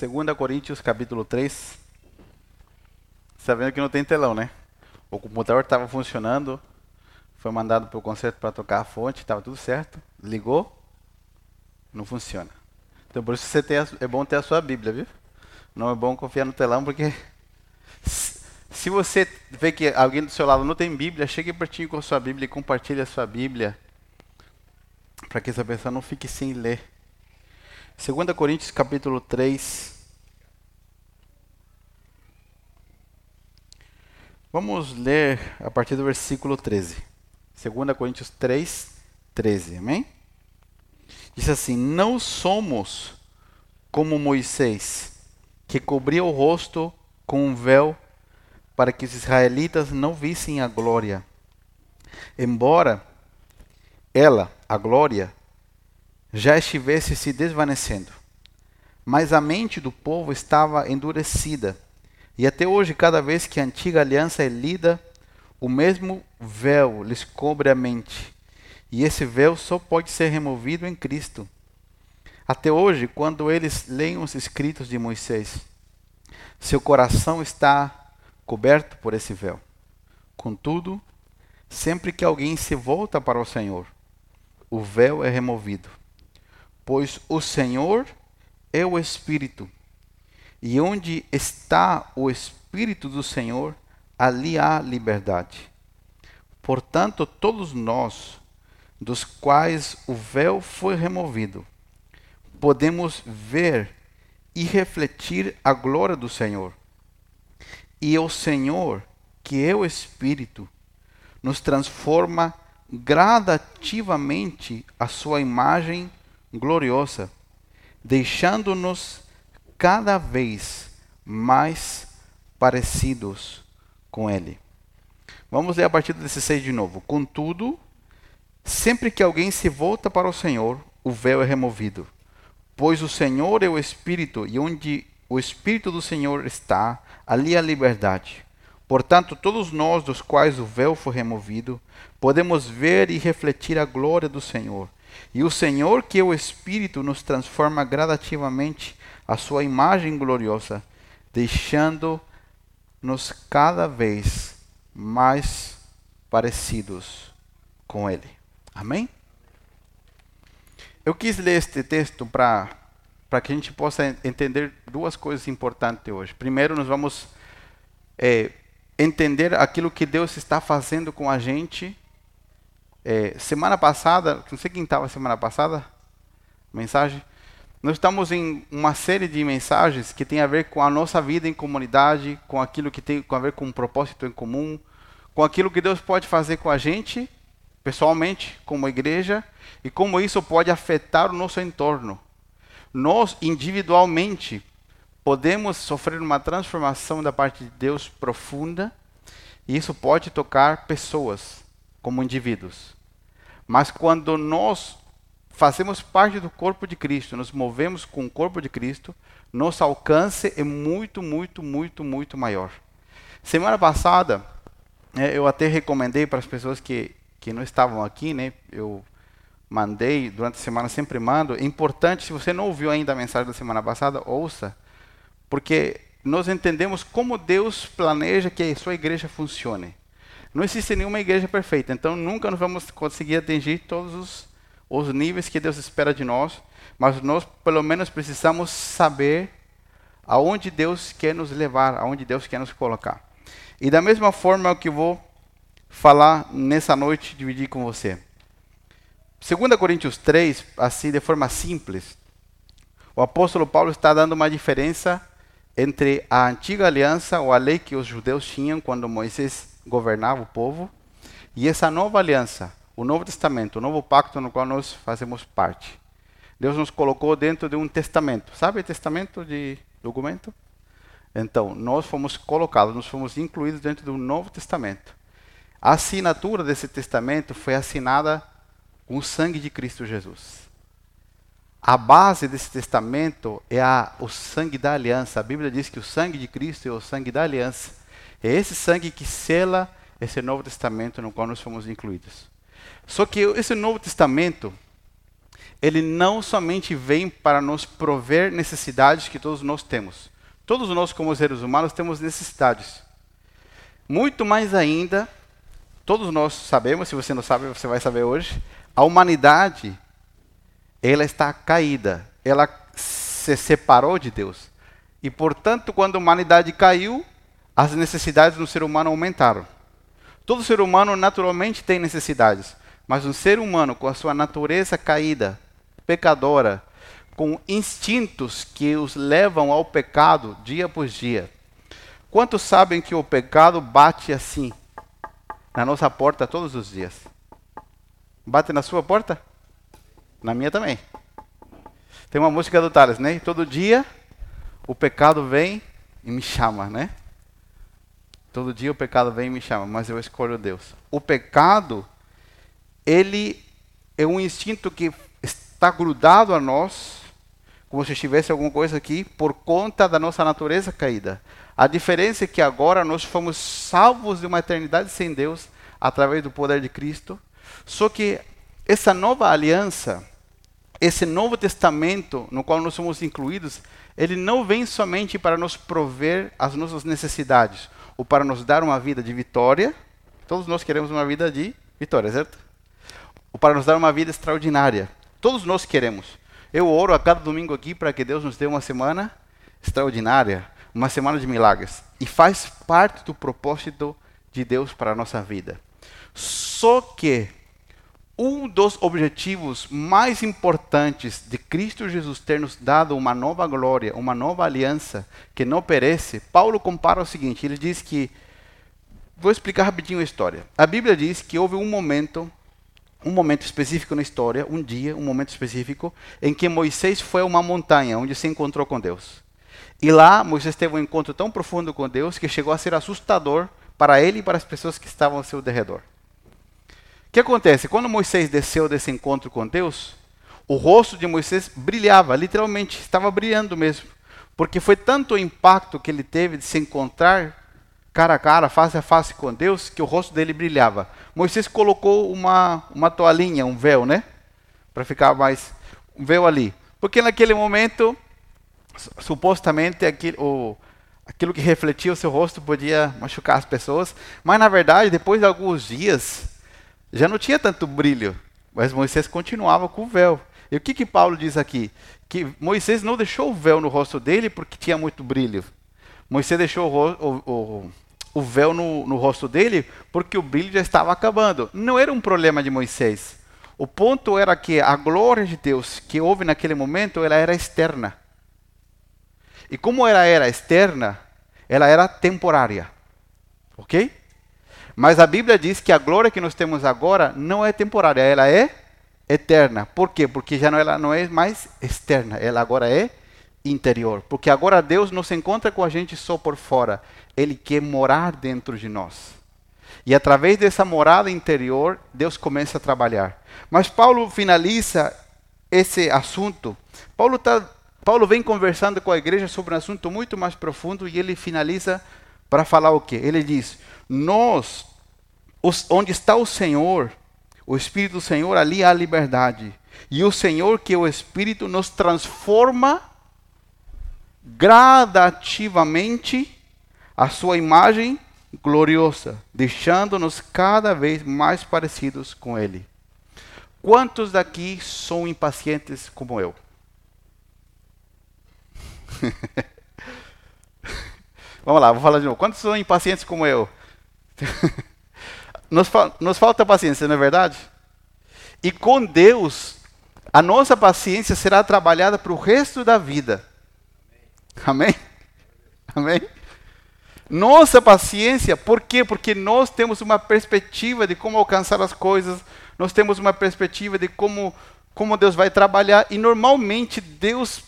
2 Coríntios capítulo 3. Sabendo que não tem telão, né? O computador estava funcionando, foi mandado para o concerto para tocar a fonte, estava tudo certo. Ligou, não funciona. Então por isso você tem a, é bom ter a sua Bíblia, viu? Não é bom confiar no telão, porque se você vê que alguém do seu lado não tem Bíblia, chegue pertinho com a sua Bíblia e compartilhe a sua Bíblia, para que essa pessoa não fique sem ler. 2 Coríntios capítulo 3. Vamos ler a partir do versículo 13. 2 Coríntios 3, 13. Amém? Diz assim: Não somos como Moisés, que cobria o rosto com um véu para que os israelitas não vissem a glória. Embora ela, a glória, já estivesse se desvanecendo. Mas a mente do povo estava endurecida. E até hoje, cada vez que a antiga aliança é lida, o mesmo véu lhes cobre a mente. E esse véu só pode ser removido em Cristo. Até hoje, quando eles leem os escritos de Moisés, seu coração está coberto por esse véu. Contudo, sempre que alguém se volta para o Senhor, o véu é removido pois o Senhor é o Espírito. E onde está o Espírito do Senhor, ali há liberdade. Portanto, todos nós, dos quais o véu foi removido, podemos ver e refletir a glória do Senhor. E o Senhor, que é o Espírito, nos transforma gradativamente a sua imagem gloriosa, deixando-nos cada vez mais parecidos com Ele. Vamos ler a partir do 16 de novo. Contudo, sempre que alguém se volta para o Senhor, o véu é removido. Pois o Senhor é o Espírito, e onde o Espírito do Senhor está, ali há liberdade. Portanto, todos nós, dos quais o véu foi removido, podemos ver e refletir a glória do Senhor e o Senhor, que é o Espírito, nos transforma gradativamente a sua imagem gloriosa, deixando-nos cada vez mais parecidos com Ele. Amém? Eu quis ler este texto para para que a gente possa entender duas coisas importantes hoje. Primeiro, nós vamos é, entender aquilo que Deus está fazendo com a gente é, semana passada, não sei quem estava semana passada, mensagem. Nós estamos em uma série de mensagens que tem a ver com a nossa vida em comunidade, com aquilo que tem a ver com um propósito em comum, com aquilo que Deus pode fazer com a gente, pessoalmente, como igreja, e como isso pode afetar o nosso entorno. Nós, individualmente, podemos sofrer uma transformação da parte de Deus profunda, e isso pode tocar pessoas como indivíduos. Mas quando nós fazemos parte do corpo de Cristo, nos movemos com o corpo de Cristo, nosso alcance é muito, muito, muito, muito maior. Semana passada, é, eu até recomendei para as pessoas que, que não estavam aqui, né? Eu mandei durante a semana, sempre mando. É importante, se você não ouviu ainda a mensagem da semana passada, ouça, porque nós entendemos como Deus planeja que a sua igreja funcione. Não existe nenhuma igreja perfeita, então nunca nós vamos conseguir atingir todos os, os níveis que Deus espera de nós, mas nós pelo menos precisamos saber aonde Deus quer nos levar, aonde Deus quer nos colocar. E da mesma forma é o que vou falar nessa noite, dividir com você. 2 Coríntios 3, assim de forma simples, o apóstolo Paulo está dando uma diferença entre a antiga aliança ou a lei que os judeus tinham quando Moisés governava o povo, e essa nova aliança, o Novo Testamento, o novo pacto no qual nós fazemos parte. Deus nos colocou dentro de um testamento. Sabe testamento de documento? Então, nós fomos colocados, nós fomos incluídos dentro do Novo Testamento. A assinatura desse testamento foi assinada com o sangue de Cristo Jesus. A base desse testamento é a, o sangue da aliança. A Bíblia diz que o sangue de Cristo é o sangue da aliança. É esse sangue que sela esse Novo Testamento no qual nós fomos incluídos. Só que esse Novo Testamento, ele não somente vem para nos prover necessidades que todos nós temos. Todos nós, como seres humanos, temos necessidades. Muito mais ainda, todos nós sabemos, se você não sabe, você vai saber hoje, a humanidade, ela está caída, ela se separou de Deus. E, portanto, quando a humanidade caiu, as necessidades do ser humano aumentaram. Todo ser humano naturalmente tem necessidades, mas um ser humano com a sua natureza caída, pecadora, com instintos que os levam ao pecado dia após dia. Quantos sabem que o pecado bate assim na nossa porta todos os dias? Bate na sua porta? Na minha também. Tem uma música do Thales, né? Todo dia o pecado vem e me chama, né? Todo dia o pecado vem e me chama, mas eu escolho Deus. O pecado, ele é um instinto que está grudado a nós, como se tivesse alguma coisa aqui, por conta da nossa natureza caída. A diferença é que agora nós fomos salvos de uma eternidade sem Deus através do poder de Cristo. Só que essa nova aliança, esse novo testamento no qual nós somos incluídos, ele não vem somente para nos prover as nossas necessidades, ou para nos dar uma vida de vitória. Todos nós queremos uma vida de vitória, certo? Ou para nos dar uma vida extraordinária. Todos nós queremos. Eu oro a cada domingo aqui para que Deus nos dê uma semana extraordinária, uma semana de milagres. E faz parte do propósito de Deus para a nossa vida. Só que um dos objetivos mais importantes de Cristo Jesus ter nos dado uma nova glória, uma nova aliança que não perece, Paulo compara o seguinte: ele diz que. Vou explicar rapidinho a história. A Bíblia diz que houve um momento, um momento específico na história, um dia, um momento específico, em que Moisés foi a uma montanha onde se encontrou com Deus. E lá Moisés teve um encontro tão profundo com Deus que chegou a ser assustador para ele e para as pessoas que estavam ao seu derredor. O que acontece? Quando Moisés desceu desse encontro com Deus, o rosto de Moisés brilhava, literalmente, estava brilhando mesmo. Porque foi tanto o impacto que ele teve de se encontrar cara a cara, face a face com Deus, que o rosto dele brilhava. Moisés colocou uma, uma toalhinha, um véu, né? Para ficar mais. Um véu ali. Porque naquele momento, supostamente, aquilo, aquilo que refletia o seu rosto podia machucar as pessoas. Mas na verdade, depois de alguns dias, já não tinha tanto brilho, mas Moisés continuava com o véu. E o que, que Paulo diz aqui? Que Moisés não deixou o véu no rosto dele porque tinha muito brilho. Moisés deixou o, o, o véu no, no rosto dele porque o brilho já estava acabando. Não era um problema de Moisés. O ponto era que a glória de Deus que houve naquele momento, ela era externa. E como ela era externa, ela era temporária. Ok? Mas a Bíblia diz que a glória que nós temos agora não é temporária, ela é eterna. Por quê? Porque já não, ela não é mais externa, ela agora é interior. Porque agora Deus não se encontra com a gente só por fora, Ele quer morar dentro de nós. E através dessa morada interior, Deus começa a trabalhar. Mas Paulo finaliza esse assunto. Paulo, tá, Paulo vem conversando com a igreja sobre um assunto muito mais profundo e ele finaliza para falar o quê? Ele diz: Nós os, onde está o Senhor, o Espírito do Senhor, ali há liberdade. E o Senhor, que é o Espírito, nos transforma gradativamente a sua imagem gloriosa, deixando-nos cada vez mais parecidos com Ele. Quantos daqui são impacientes como eu? Vamos lá, vou falar de novo. Quantos são impacientes como eu? Nos, fa nos falta paciência, não é verdade? E com Deus, a nossa paciência será trabalhada para o resto da vida. Amém? Amém? Nossa paciência, por quê? Porque nós temos uma perspectiva de como alcançar as coisas, nós temos uma perspectiva de como, como Deus vai trabalhar, e normalmente Deus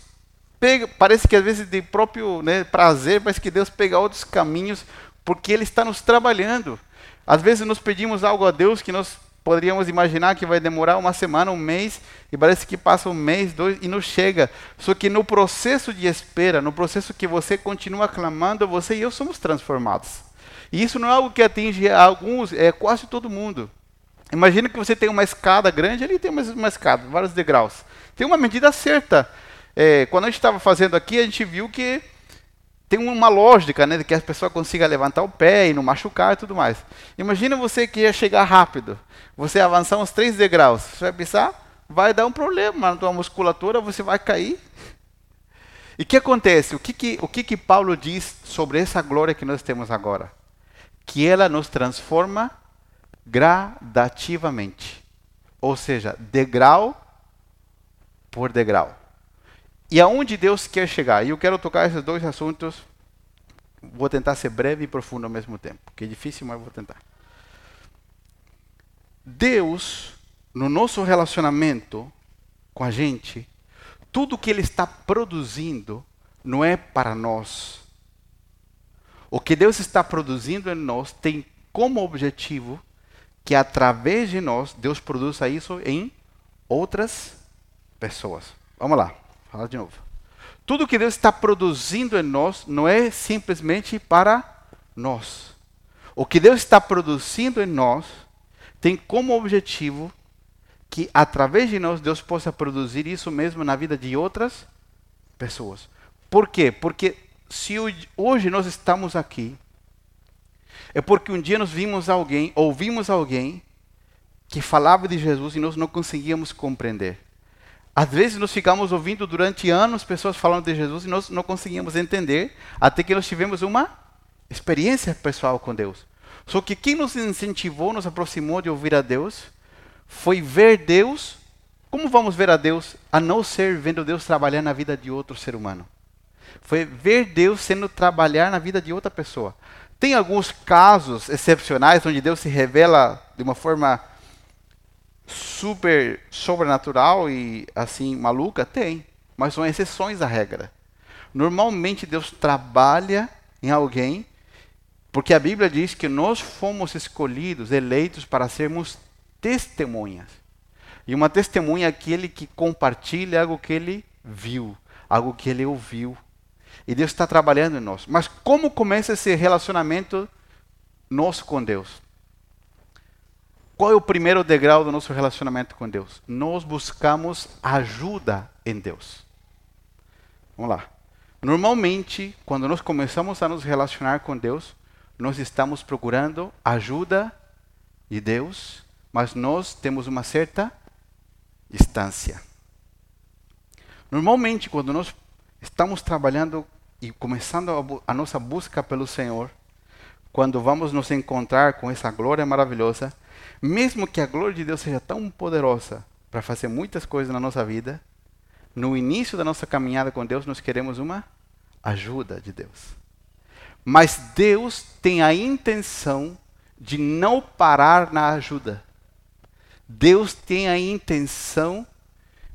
pega, parece que às vezes de próprio né, prazer, parece que Deus pega outros caminhos, porque Ele está nos trabalhando. Às vezes nos pedimos algo a Deus que nós poderíamos imaginar que vai demorar uma semana, um mês, e parece que passa um mês, dois, e não chega. Só que no processo de espera, no processo que você continua clamando, você e eu somos transformados. E isso não é algo que atinge alguns, é quase todo mundo. Imagina que você tem uma escada grande, ali tem uma, uma escada, vários degraus. Tem uma medida certa. É, quando a gente estava fazendo aqui, a gente viu que tem uma lógica, né, de que a pessoa consiga levantar o pé e não machucar e tudo mais. Imagina você que ia chegar rápido, você avançar uns três degraus, você vai pensar, vai dar um problema na tua musculatura, você vai cair. E o que acontece? O que que, o que que Paulo diz sobre essa glória que nós temos agora? Que ela nos transforma gradativamente. Ou seja, degrau por degrau e aonde Deus quer chegar. E eu quero tocar esses dois assuntos. Vou tentar ser breve e profundo ao mesmo tempo, que é difícil, mas vou tentar. Deus, no nosso relacionamento com a gente, tudo que Ele está produzindo não é para nós. O que Deus está produzindo em nós tem como objetivo que através de nós Deus produza isso em outras pessoas. Vamos lá. Fala de novo. Tudo que Deus está produzindo em nós não é simplesmente para nós. O que Deus está produzindo em nós tem como objetivo que através de nós Deus possa produzir isso mesmo na vida de outras pessoas. Por quê? Porque se hoje nós estamos aqui, é porque um dia nós vimos alguém, ouvimos alguém que falava de Jesus e nós não conseguíamos compreender. Às vezes nós ficamos ouvindo durante anos pessoas falando de Jesus e nós não conseguimos entender até que nós tivemos uma experiência pessoal com Deus. Só que quem nos incentivou, nos aproximou de ouvir a Deus, foi ver Deus. Como vamos ver a Deus a não ser vendo Deus trabalhar na vida de outro ser humano? Foi ver Deus sendo trabalhar na vida de outra pessoa. Tem alguns casos excepcionais onde Deus se revela de uma forma super sobrenatural e assim maluca? Tem, mas são exceções à regra. Normalmente Deus trabalha em alguém porque a Bíblia diz que nós fomos escolhidos, eleitos para sermos testemunhas. E uma testemunha é aquele que compartilha algo que ele viu, algo que ele ouviu. E Deus está trabalhando em nós. Mas como começa esse relacionamento nosso com Deus? Qual é o primeiro degrau do nosso relacionamento com Deus? Nós buscamos ajuda em Deus. Vamos lá. Normalmente, quando nós começamos a nos relacionar com Deus, nós estamos procurando ajuda de Deus, mas nós temos uma certa distância. Normalmente, quando nós estamos trabalhando e começando a, a nossa busca pelo Senhor, quando vamos nos encontrar com essa glória maravilhosa, mesmo que a glória de Deus seja tão poderosa para fazer muitas coisas na nossa vida, no início da nossa caminhada com Deus, nós queremos uma ajuda de Deus. Mas Deus tem a intenção de não parar na ajuda. Deus tem a intenção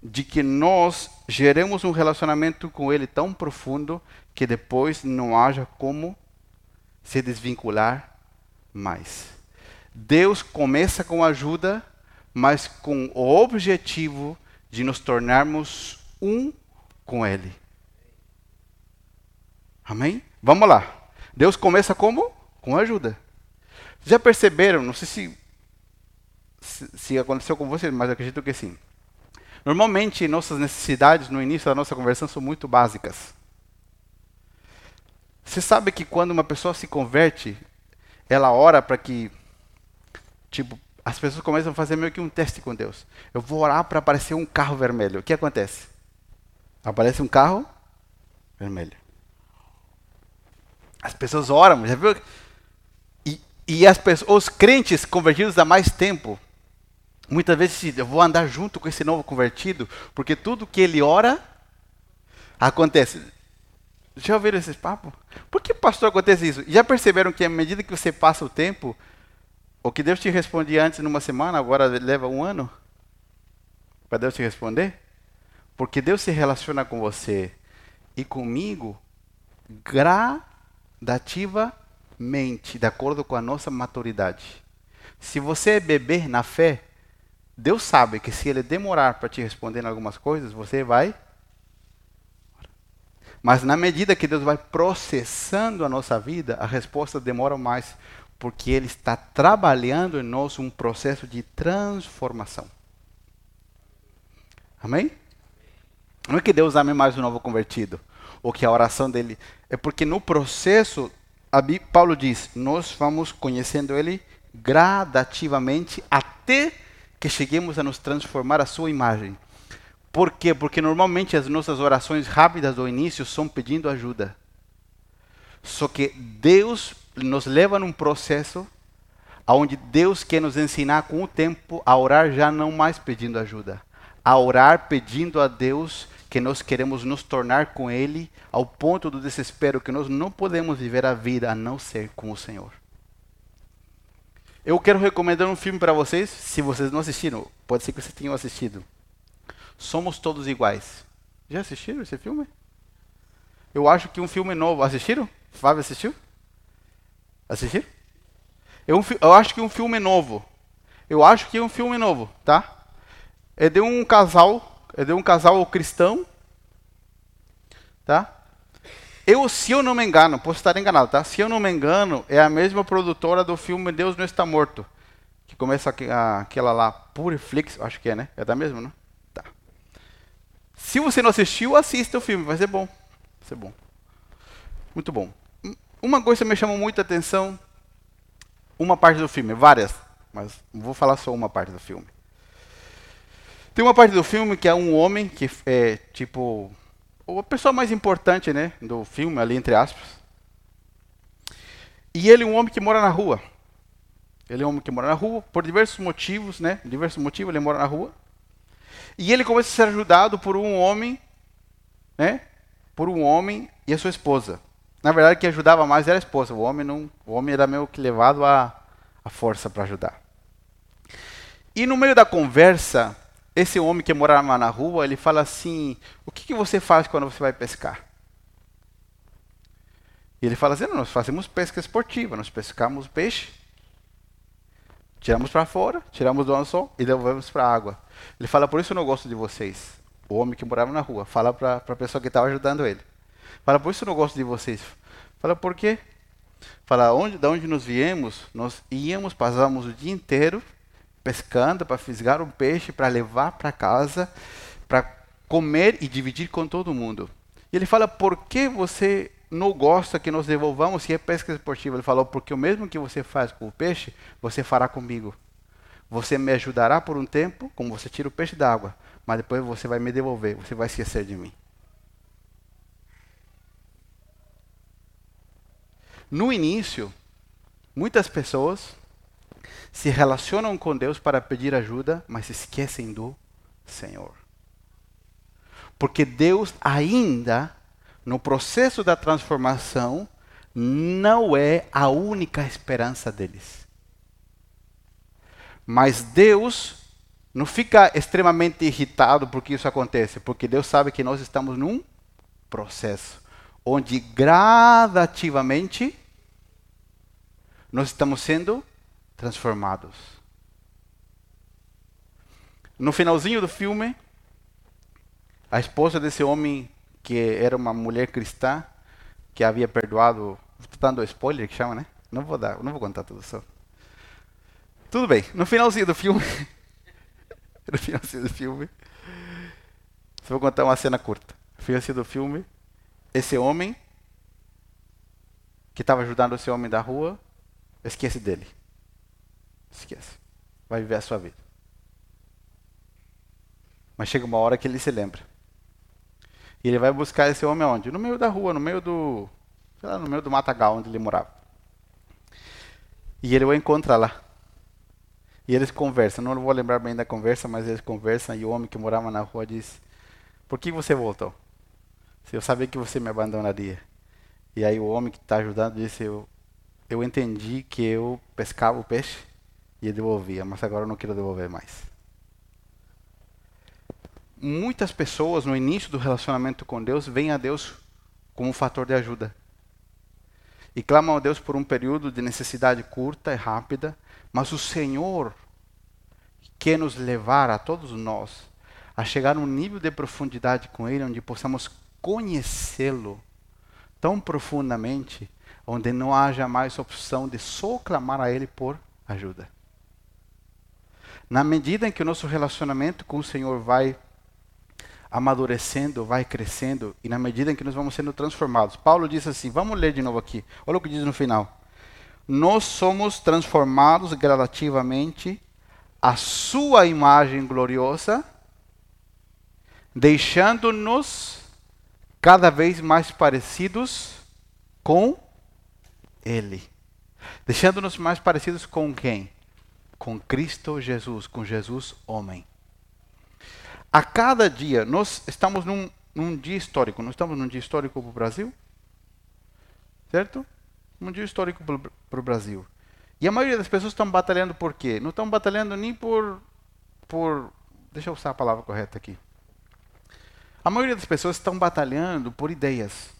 de que nós geremos um relacionamento com Ele tão profundo que depois não haja como se desvincular mais. Deus começa com ajuda, mas com o objetivo de nos tornarmos um com Ele. Amém? Vamos lá. Deus começa como? Com ajuda. Já perceberam? Não sei se, se, se aconteceu com vocês, mas acredito que sim. Normalmente, nossas necessidades no início da nossa conversão são muito básicas. Você sabe que quando uma pessoa se converte, ela ora para que Tipo, as pessoas começam a fazer meio que um teste com Deus. Eu vou orar para aparecer um carro vermelho. O que acontece? Aparece um carro vermelho. As pessoas oram, já viu? E, e as pessoas, os crentes convertidos há mais tempo, muitas vezes dizem, eu vou andar junto com esse novo convertido, porque tudo que ele ora acontece. Já ouviram esses papos? Por que, pastor, acontece isso? Já perceberam que à medida que você passa o tempo, o que Deus te respondia antes numa semana, agora leva um ano para Deus te responder? Porque Deus se relaciona com você e comigo gradativamente, de acordo com a nossa maturidade. Se você é bebê na fé, Deus sabe que se ele demorar para te responder em algumas coisas, você vai. Mas na medida que Deus vai processando a nossa vida, a resposta demora mais, Porque Ele está trabalhando em nós um processo de transformação. Amém? Não é que Deus ame mais o novo convertido, ou que a oração dele. É porque no processo, Paulo diz: nós vamos conhecendo Ele gradativamente até que cheguemos a nos transformar a sua imagem. Por quê? Porque normalmente as nossas orações rápidas do início são pedindo ajuda. Só que Deus nos leva num processo onde Deus quer nos ensinar com o tempo a orar já não mais pedindo ajuda, a orar pedindo a Deus que nós queremos nos tornar com Ele ao ponto do desespero que nós não podemos viver a vida a não ser com o Senhor. Eu quero recomendar um filme para vocês, se vocês não assistiram, pode ser que vocês tenham assistido. Somos Todos Iguais. Já assistiram esse filme? Eu acho que um filme novo. Assistiram? Fábio assistiu? Assistiram? Eu, eu acho que um filme novo. Eu acho que é um filme novo, tá? É de um casal, é de um casal cristão, tá? Eu, se eu não me engano, posso estar enganado, tá? Se eu não me engano, é a mesma produtora do filme Deus não está morto, que começa aquela lá, Puriflix, acho que é, né? É da mesma, né? Tá. Se você não assistiu, assista o filme, vai ser bom. Vai ser bom. Muito bom. Uma coisa me chamou muita atenção, uma parte do filme, várias, mas vou falar só uma parte do filme. Tem uma parte do filme que é um homem que é tipo a pessoa mais importante, né, do filme ali entre aspas. E ele é um homem que mora na rua. Ele é um homem que mora na rua por diversos motivos, né? Diversos motivos ele mora na rua. E ele começa a ser ajudado por um homem, né? Por um homem e a sua esposa. Na verdade, quem ajudava mais era a esposa. O homem não, o homem era meio que levado a, a força para ajudar. E no meio da conversa, esse homem que morava na rua, ele fala assim: "O que, que você faz quando você vai pescar?" E ele fala assim: "Nós fazemos pesca esportiva, nós pescamos peixe, tiramos para fora, tiramos do anzol e devolvemos para a água." Ele fala: "Por isso eu não gosto de vocês." O homem que morava na rua fala para a pessoa que estava ajudando ele. Fala, por isso eu não gosto de vocês. Fala, por quê? Fala, onde, da onde nós viemos, nós íamos, passávamos o dia inteiro pescando para fisgar um peixe, para levar para casa, para comer e dividir com todo mundo. E ele fala, por que você não gosta que nós devolvamos se é pesca esportiva? Ele falou, porque o mesmo que você faz com o peixe, você fará comigo. Você me ajudará por um tempo, como você tira o peixe da água, mas depois você vai me devolver, você vai esquecer de mim. No início, muitas pessoas se relacionam com Deus para pedir ajuda, mas esquecem do Senhor. Porque Deus ainda, no processo da transformação, não é a única esperança deles. Mas Deus não fica extremamente irritado porque isso acontece, porque Deus sabe que nós estamos num processo onde gradativamente nós estamos sendo transformados. No finalzinho do filme, a esposa desse homem, que era uma mulher cristã, que havia perdoado, estou dando spoiler que chama, né? Não vou dar, não vou contar tudo só. Tudo bem. No finalzinho do filme, no finalzinho do filme, só vou contar uma cena curta. No finalzinho do filme, esse homem que estava ajudando esse homem da rua, esquece dele. Esquece. Vai viver a sua vida. Mas chega uma hora que ele se lembra. E ele vai buscar esse homem onde? No meio da rua, no meio do, sei lá, no meio do matagal onde ele morava. E ele o encontra lá. E eles conversam. Não vou lembrar bem da conversa, mas eles conversam e o homem que morava na rua diz: "Por que você voltou?" Se eu sabia que você me abandonaria. E aí o homem que está ajudando disse: eu, eu entendi que eu pescava o peixe e devolvia, mas agora eu não quero devolver mais. Muitas pessoas no início do relacionamento com Deus veem a Deus como um fator de ajuda. E clamam a Deus por um período de necessidade curta e rápida, mas o Senhor quer nos levar a todos nós a chegar num nível de profundidade com Ele onde possamos conhecê-lo tão profundamente onde não haja mais opção de só clamar a Ele por ajuda. Na medida em que o nosso relacionamento com o Senhor vai amadurecendo, vai crescendo, e na medida em que nós vamos sendo transformados. Paulo diz assim: vamos ler de novo aqui. Olha o que diz no final. Nós somos transformados gradativamente à Sua imagem gloriosa, deixando-nos cada vez mais parecidos com Ele. Deixando-nos mais parecidos com quem? Com Cristo Jesus, com Jesus homem. A cada dia, nós estamos num, num dia histórico. Nós estamos num dia histórico para o Brasil? Certo? Um dia histórico para o Brasil. E a maioria das pessoas estão batalhando por quê? Não estão batalhando nem por, por. Deixa eu usar a palavra correta aqui. A maioria das pessoas estão batalhando por ideias.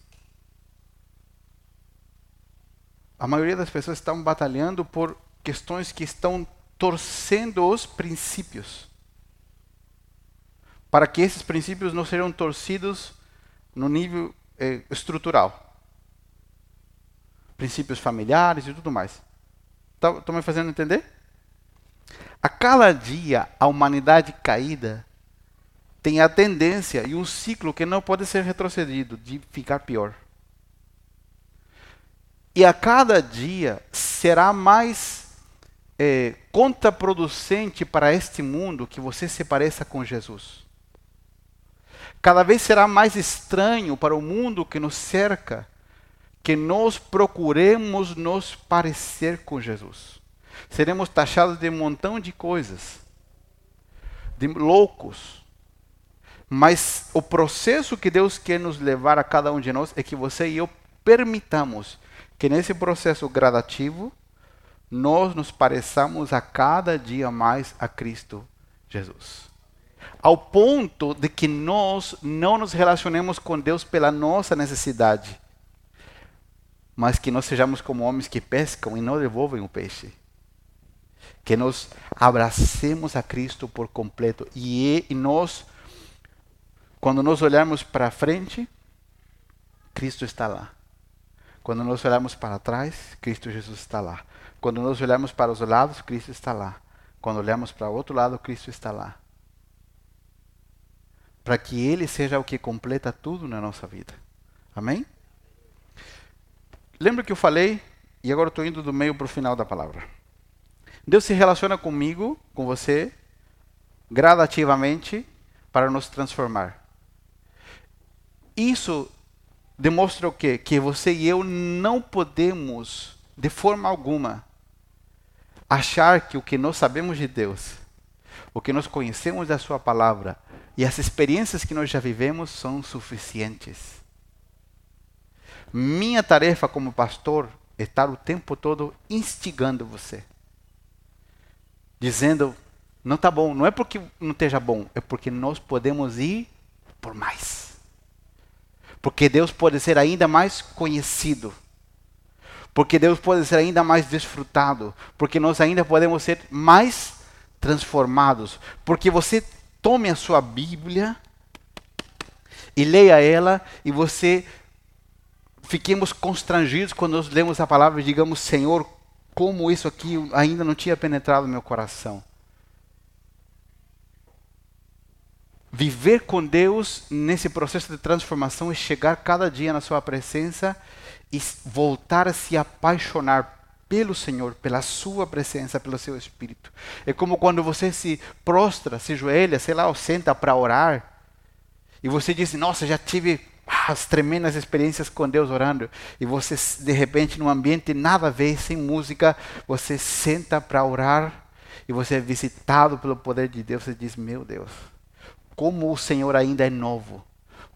A maioria das pessoas estão batalhando por questões que estão torcendo os princípios para que esses princípios não sejam torcidos no nível eh, estrutural. Princípios familiares e tudo mais. Estão tá, me fazendo entender? A cada dia, a humanidade caída tem a tendência e um ciclo que não pode ser retrocedido de ficar pior. E a cada dia será mais eh, contraproducente para este mundo que você se pareça com Jesus. Cada vez será mais estranho para o mundo que nos cerca que nós procuremos nos parecer com Jesus. Seremos taxados de um montão de coisas, de loucos. Mas o processo que Deus quer nos levar a cada um de nós é que você e eu permitamos que nesse processo gradativo nós nos pareçamos a cada dia mais a Cristo Jesus ao ponto de que nós não nos relacionemos com Deus pela nossa necessidade, mas que nós sejamos como homens que pescam e não devolvem o peixe. Que nós abracemos a Cristo por completo e, nós, quando nós olharmos para frente, Cristo está lá. Quando nós olharmos para trás, Cristo Jesus está lá. Quando nós olharmos para os lados, Cristo está lá. Quando olhamos para o outro lado, Cristo está lá para que Ele seja o que completa tudo na nossa vida. Amém? Lembra que eu falei, e agora estou indo do meio para o final da palavra. Deus se relaciona comigo, com você, gradativamente, para nos transformar. Isso demonstra o quê? Que você e eu não podemos, de forma alguma, achar que o que nós sabemos de Deus, o que nós conhecemos da Sua palavra, e as experiências que nós já vivemos são suficientes. Minha tarefa como pastor é estar o tempo todo instigando você. Dizendo, não está bom, não é porque não esteja bom, é porque nós podemos ir por mais. Porque Deus pode ser ainda mais conhecido. Porque Deus pode ser ainda mais desfrutado. Porque nós ainda podemos ser mais transformados. Porque você tome a sua Bíblia e leia ela e você fiquemos constrangidos quando nós lemos a palavra e digamos, Senhor, como isso aqui ainda não tinha penetrado no meu coração. Viver com Deus nesse processo de transformação é chegar cada dia na sua presença e voltar a se apaixonar pelo Senhor, pela sua presença, pelo seu Espírito. É como quando você se prostra, se joelha, sei lá, ou senta para orar, e você diz, nossa, já tive as tremendas experiências com Deus orando, e você, de repente, num ambiente nada a ver, sem música, você senta para orar, e você é visitado pelo poder de Deus, e diz, meu Deus, como o Senhor ainda é novo,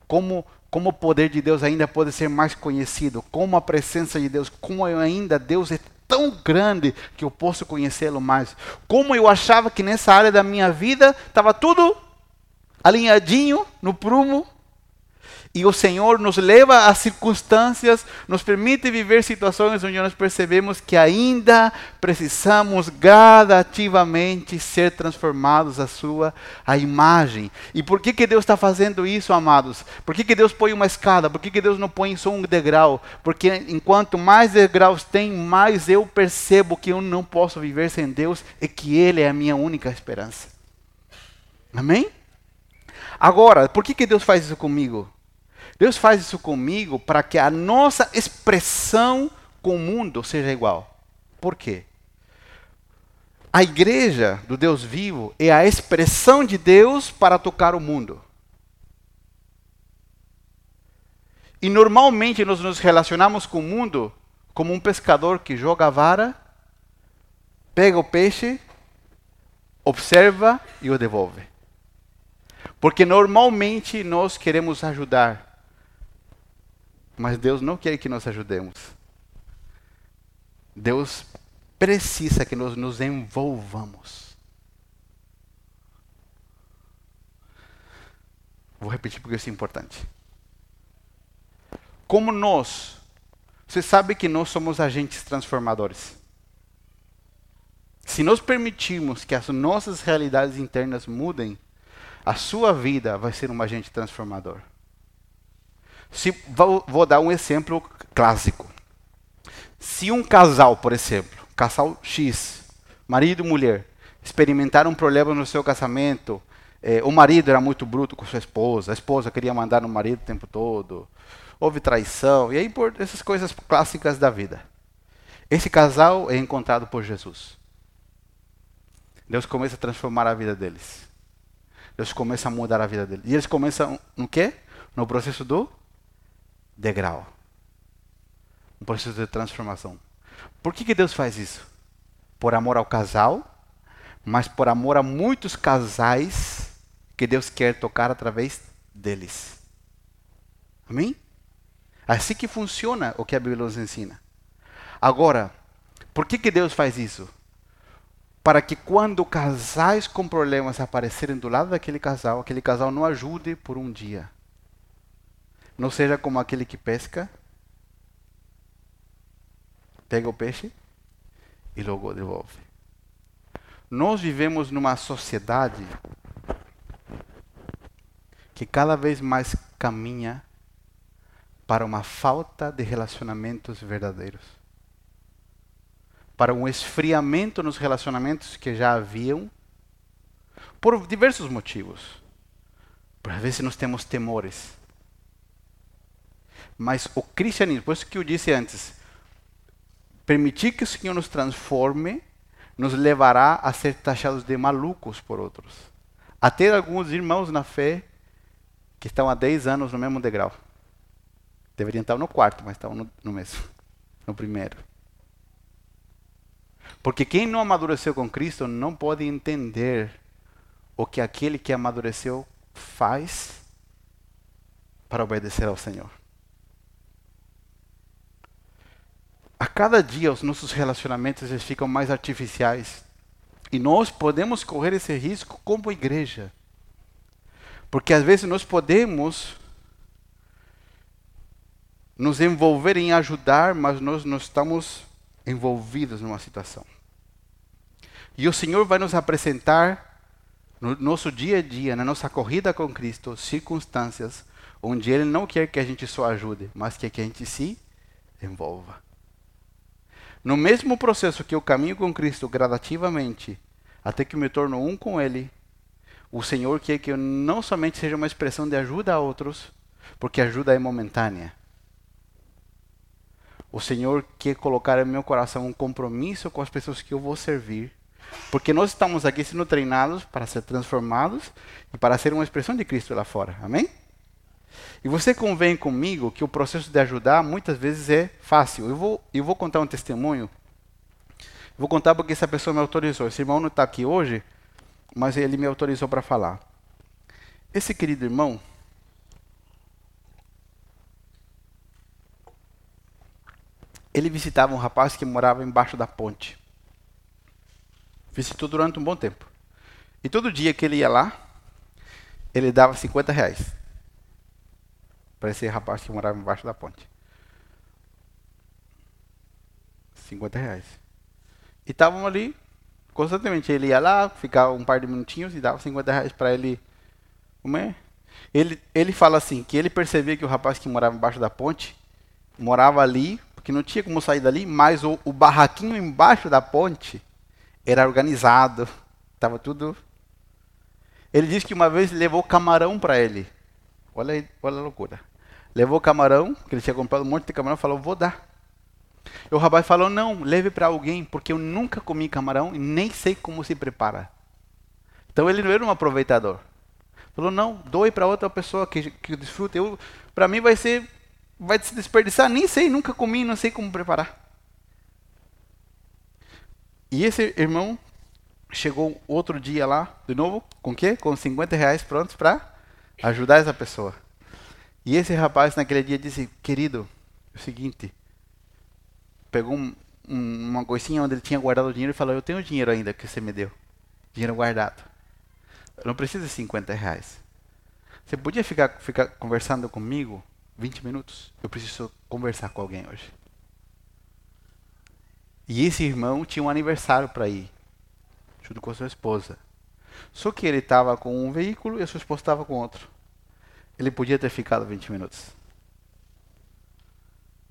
como como o poder de Deus ainda pode ser mais conhecido, como a presença de Deus, como ainda Deus é tão grande que eu posso conhecê-lo mais. Como eu achava que nessa área da minha vida estava tudo alinhadinho no prumo, E o Senhor nos leva a circunstâncias, nos permite viver situações onde nós percebemos que ainda precisamos gradativamente ser transformados à sua a imagem. E por que, que Deus está fazendo isso, amados? Por que, que Deus põe uma escada? Por que, que Deus não põe só um degrau? Porque enquanto mais degraus tem, mais eu percebo que eu não posso viver sem Deus e que Ele é a minha única esperança. Amém? Agora, por que, que Deus faz isso comigo? Deus faz isso comigo para que a nossa expressão com o mundo seja igual. Por quê? A igreja do Deus vivo é a expressão de Deus para tocar o mundo. E normalmente nós nos relacionamos com o mundo como um pescador que joga a vara, pega o peixe, observa e o devolve. Porque normalmente nós queremos ajudar, mas Deus não quer que nós ajudemos. Deus precisa que nós nos envolvamos. Vou repetir porque isso é importante. Como nós, você sabe que nós somos agentes transformadores. Se nós permitirmos que as nossas realidades internas mudem, a sua vida vai ser um agente transformador. Se, vou, vou dar um exemplo clássico. Se um casal, por exemplo, casal X, marido e mulher, experimentaram um problema no seu casamento, eh, o marido era muito bruto com sua esposa, a esposa queria mandar no marido o tempo todo, houve traição, e aí por essas coisas clássicas da vida. Esse casal é encontrado por Jesus. Deus começa a transformar a vida deles. Deus começa a mudar a vida deles. E eles começam no quê? No processo do degrau. Um processo de transformação. Por que, que Deus faz isso? Por amor ao casal, mas por amor a muitos casais que Deus quer tocar através deles. Amém? Assim que funciona o que a Bíblia nos ensina. Agora, por que, que Deus faz isso? Para que quando casais com problemas aparecerem do lado daquele casal, aquele casal não ajude por um dia não seja como aquele que pesca, pega o peixe e logo devolve. Nós vivemos numa sociedade que cada vez mais caminha para uma falta de relacionamentos verdadeiros. Para um esfriamento nos relacionamentos que já haviam, por diversos motivos. Por vezes nós temos temores mas o cristianismo, por isso que eu disse antes, permitir que o Senhor nos transforme nos levará a ser taxados de malucos por outros. A ter alguns irmãos na fé que estão há 10 anos no mesmo degrau. Deveriam estar no quarto, mas estão no, no mesmo, no primeiro. Porque quem não amadureceu com Cristo não pode entender o que aquele que amadureceu faz para obedecer ao Senhor. A cada dia os nossos relacionamentos eles ficam mais artificiais. E nós podemos correr esse risco como igreja. Porque às vezes nós podemos nos envolver em ajudar, mas nós não estamos envolvidos numa situação. E o Senhor vai nos apresentar no nosso dia a dia, na nossa corrida com Cristo, circunstâncias onde Ele não quer que a gente só ajude, mas quer que a gente se envolva. No mesmo processo que eu caminho com Cristo gradativamente, até que me torno um com Ele, o Senhor quer que eu não somente seja uma expressão de ajuda a outros, porque ajuda é momentânea. O Senhor quer colocar em meu coração um compromisso com as pessoas que eu vou servir, porque nós estamos aqui sendo treinados para ser transformados e para ser uma expressão de Cristo lá fora. Amém? E você convém comigo que o processo de ajudar muitas vezes é fácil. Eu vou, eu vou contar um testemunho. Vou contar porque essa pessoa me autorizou. Esse irmão não está aqui hoje, mas ele me autorizou para falar. Esse querido irmão, ele visitava um rapaz que morava embaixo da ponte. Visitou durante um bom tempo. E todo dia que ele ia lá, ele dava 50 reais. Para esse rapaz que morava embaixo da ponte. 50 reais. E estavam ali constantemente. Ele ia lá, ficava um par de minutinhos e dava 50 reais para ele comer. Ele, ele fala assim, que ele percebia que o rapaz que morava embaixo da ponte morava ali, porque não tinha como sair dali, mas o, o barraquinho embaixo da ponte era organizado, estava tudo. Ele disse que uma vez levou camarão para ele. Olha, olha a loucura. Levou camarão, que ele tinha comprado um monte de camarão, falou: "Vou dar". E o rapaz falou: "Não, leve para alguém, porque eu nunca comi camarão e nem sei como se prepara". Então ele não era um aproveitador. Falou: "Não, doe para outra pessoa que que desfrute. Para mim vai ser vai se desperdiçar, nem sei, nunca comi, não sei como preparar". E esse irmão chegou outro dia lá, de novo, com o quê? Com 50 reais prontos para ajudar essa pessoa. E esse rapaz naquele dia disse, querido, é o seguinte, pegou um, um, uma coisinha onde ele tinha guardado o dinheiro e falou, eu tenho dinheiro ainda que você me deu, dinheiro guardado. Eu não preciso de 50 reais. Você podia ficar, ficar conversando comigo 20 minutos? Eu preciso conversar com alguém hoje. E esse irmão tinha um aniversário para ir, junto com a sua esposa. Só que ele estava com um veículo e a sua esposa estava com outro. Ele podia ter ficado 20 minutos.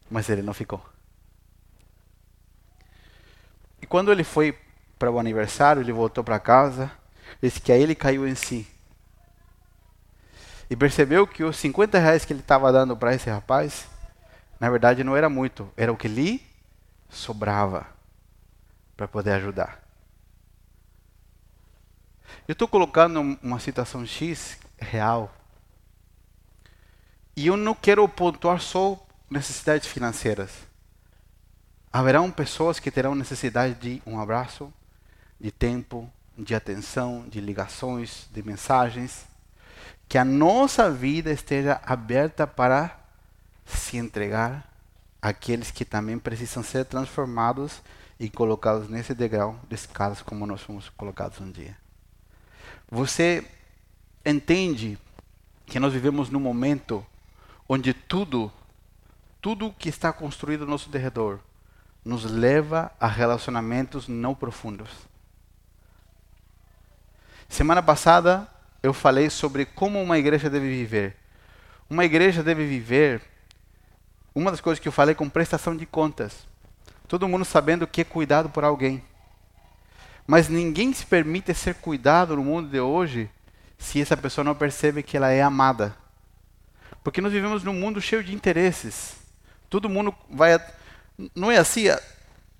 Mas ele não ficou. E quando ele foi para o aniversário, ele voltou para casa, disse que aí ele caiu em si. E percebeu que os 50 reais que ele estava dando para esse rapaz, na verdade não era muito, era o que lhe sobrava para poder ajudar. Eu estou colocando uma situação X real. E eu não quero pontuar só necessidades financeiras. Haverão pessoas que terão necessidade de um abraço, de tempo, de atenção, de ligações, de mensagens. Que a nossa vida esteja aberta para se entregar aqueles que também precisam ser transformados e colocados nesse degrau de escadas como nós fomos colocados um dia. Você entende que nós vivemos num momento onde tudo, tudo que está construído ao nosso derredor, nos leva a relacionamentos não profundos. Semana passada eu falei sobre como uma igreja deve viver. Uma igreja deve viver uma das coisas que eu falei com prestação de contas. Todo mundo sabendo que é cuidado por alguém. Mas ninguém se permite ser cuidado no mundo de hoje se essa pessoa não percebe que ela é amada. Porque nós vivemos num mundo cheio de interesses. Todo mundo vai. Não é assim?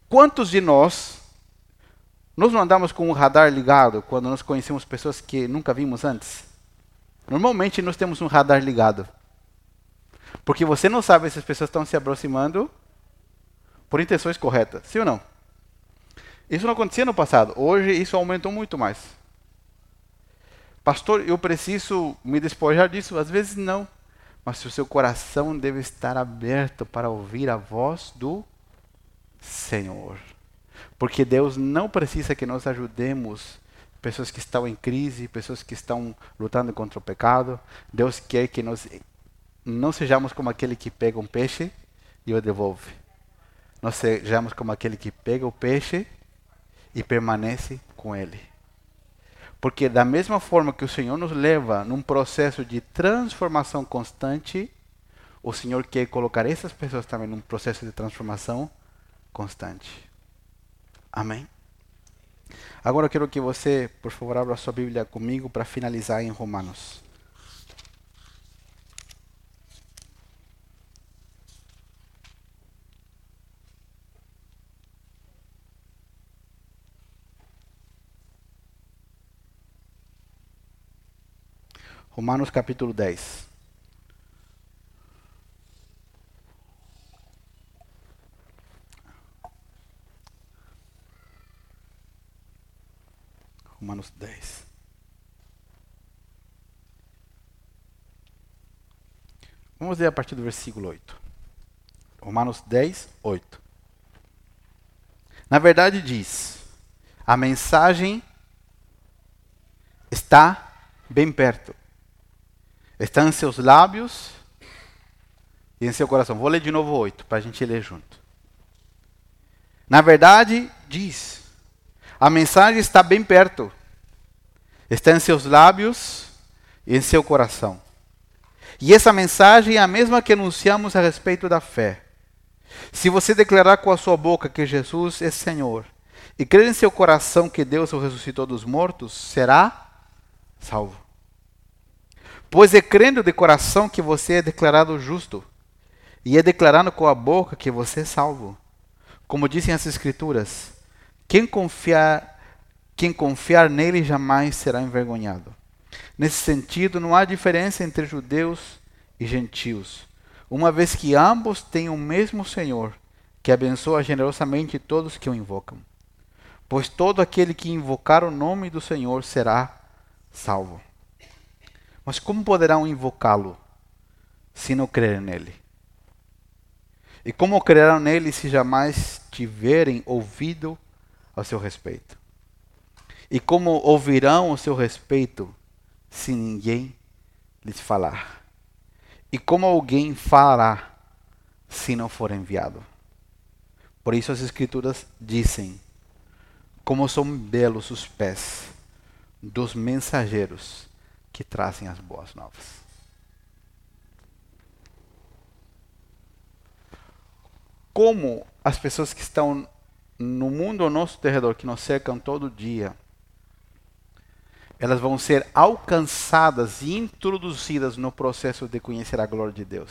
Quantos de nós. Nós não andamos com o radar ligado quando nós conhecemos pessoas que nunca vimos antes? Normalmente nós temos um radar ligado. Porque você não sabe se as pessoas estão se aproximando por intenções corretas, sim ou não? Isso não acontecia no passado. Hoje isso aumentou muito mais. Pastor, eu preciso me despojar disso? Às vezes não. Mas o seu coração deve estar aberto para ouvir a voz do Senhor. Porque Deus não precisa que nós ajudemos pessoas que estão em crise, pessoas que estão lutando contra o pecado. Deus quer que nós não sejamos como aquele que pega um peixe e o devolve. Nós sejamos como aquele que pega o peixe e permanece com ele. Porque da mesma forma que o Senhor nos leva num processo de transformação constante, o Senhor quer colocar essas pessoas também num processo de transformação constante. Amém? Agora eu quero que você, por favor, abra sua Bíblia comigo para finalizar em Romanos. Romanos capítulo 10. Romanos 10. Vamos ler a partir do versículo 8. Romanos 10, 8. Na verdade, diz: a mensagem está bem perto está em seus lábios e em seu coração. Vou ler de novo oito, para a gente ler junto. Na verdade, diz: a mensagem está bem perto, está em seus lábios e em seu coração. E essa mensagem é a mesma que anunciamos a respeito da fé. Se você declarar com a sua boca que Jesus é Senhor e crer em seu coração que Deus o ressuscitou dos mortos, será salvo. Pois é crendo de coração que você é declarado justo, e é declarando com a boca que você é salvo. Como dizem as Escrituras, quem confiar, quem confiar nele jamais será envergonhado. Nesse sentido, não há diferença entre judeus e gentios, uma vez que ambos têm o mesmo Senhor, que abençoa generosamente todos que o invocam. Pois todo aquele que invocar o nome do Senhor será salvo. Mas como poderão invocá-lo se não crerem nele? E como crerão nele se jamais tiverem ouvido ao seu respeito? E como ouvirão o seu respeito se ninguém lhes falar? E como alguém falará se não for enviado? Por isso as Escrituras dizem: Como são belos os pés dos mensageiros que trazem as boas novas. Como as pessoas que estão no mundo ao nosso redor, que nos cercam todo dia, elas vão ser alcançadas e introduzidas no processo de conhecer a glória de Deus,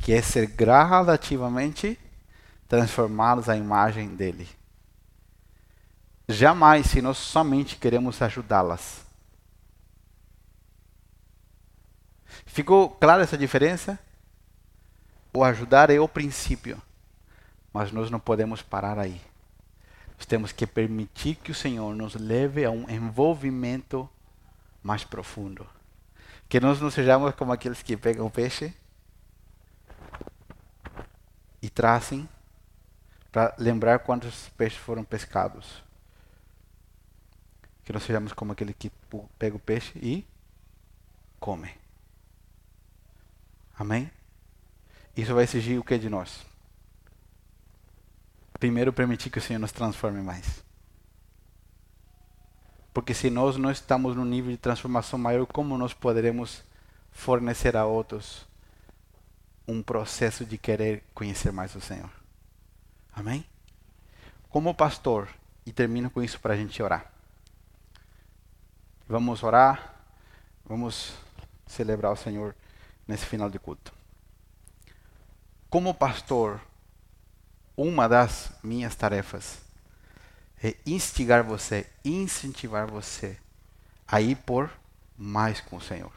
que é ser gradativamente transformados à imagem dele. Jamais, se nós somente queremos ajudá-las, Ficou clara essa diferença? O ajudar é o princípio, mas nós não podemos parar aí. Nós temos que permitir que o Senhor nos leve a um envolvimento mais profundo. Que nós não sejamos como aqueles que pegam peixe e trazem para lembrar quantos peixes foram pescados. Que nós sejamos como aquele que pega o peixe e come. Amém? Isso vai exigir o que de nós? Primeiro, permitir que o Senhor nos transforme mais. Porque se nós não estamos num nível de transformação maior, como nós poderemos fornecer a outros um processo de querer conhecer mais o Senhor? Amém? Como pastor, e termino com isso para a gente orar. Vamos orar, vamos celebrar o Senhor nesse final de culto. Como pastor, uma das minhas tarefas é instigar você, incentivar você a ir por mais com o Senhor.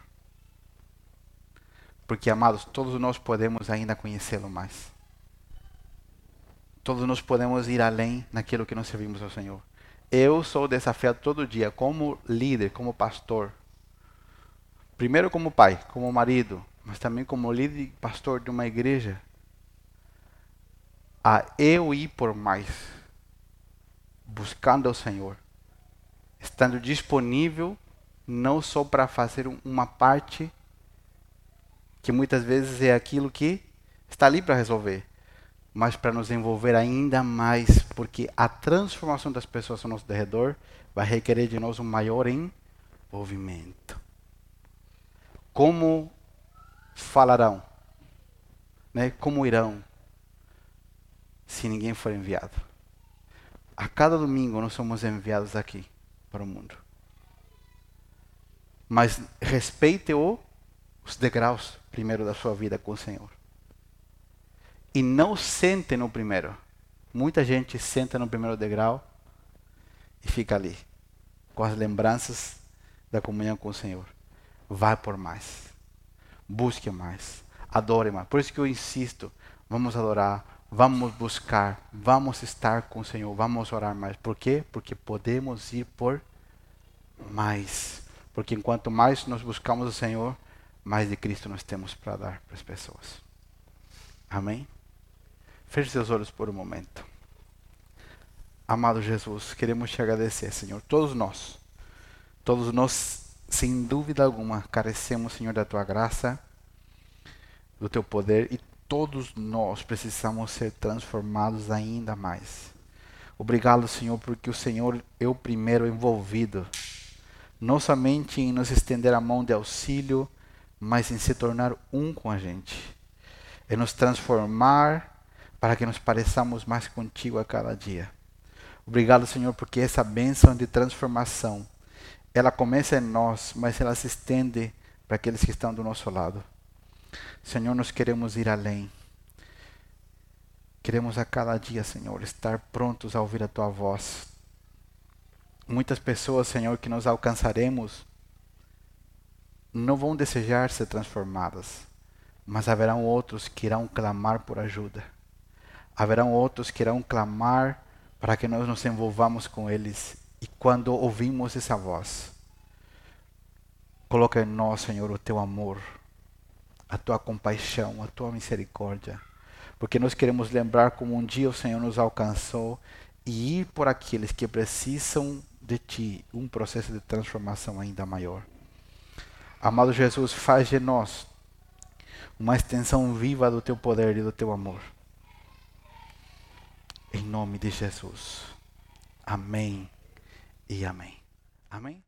Porque, amados, todos nós podemos ainda conhecê-lo mais. Todos nós podemos ir além naquilo que nós servimos ao Senhor. Eu sou desafiado todo dia, como líder, como pastor. Primeiro, como pai, como marido, mas também como líder e pastor de uma igreja, a eu ir por mais, buscando o Senhor, estando disponível não só para fazer uma parte que muitas vezes é aquilo que está ali para resolver, mas para nos envolver ainda mais, porque a transformação das pessoas ao nosso redor vai requerer de nós um maior envolvimento. Como falarão? Né? Como irão se ninguém for enviado? A cada domingo nós somos enviados aqui para o mundo. Mas respeite -o, os degraus primeiro da sua vida com o Senhor. E não sente no primeiro. Muita gente senta no primeiro degrau e fica ali, com as lembranças da comunhão com o Senhor. Vai por mais. Busque mais. Adore mais. Por isso que eu insisto. Vamos adorar. Vamos buscar. Vamos estar com o Senhor. Vamos orar mais. Por quê? Porque podemos ir por mais. Porque enquanto mais nós buscamos o Senhor, mais de Cristo nós temos para dar para as pessoas. Amém? Feche seus olhos por um momento. Amado Jesus, queremos te agradecer, Senhor. Todos nós, todos nós sem dúvida alguma, carecemos, Senhor, da tua graça, do teu poder e todos nós precisamos ser transformados ainda mais. Obrigado, Senhor, porque o Senhor é o primeiro envolvido, não somente em nos estender a mão de auxílio, mas em se tornar um com a gente, em nos transformar para que nos pareçamos mais contigo a cada dia. Obrigado, Senhor, porque essa bênção de transformação, ela começa em nós, mas ela se estende para aqueles que estão do nosso lado. Senhor, nós queremos ir além. Queremos a cada dia, Senhor, estar prontos a ouvir a tua voz. Muitas pessoas, Senhor, que nós alcançaremos, não vão desejar ser transformadas, mas haverão outros que irão clamar por ajuda. Haverão outros que irão clamar para que nós nos envolvamos com eles. E quando ouvimos essa voz, coloca em nós, Senhor, o teu amor, a tua compaixão, a tua misericórdia. Porque nós queremos lembrar como um dia o Senhor nos alcançou e ir por aqueles que precisam de ti um processo de transformação ainda maior. Amado Jesus, faz de nós uma extensão viva do teu poder e do teu amor. Em nome de Jesus. Amém e amém. Amém.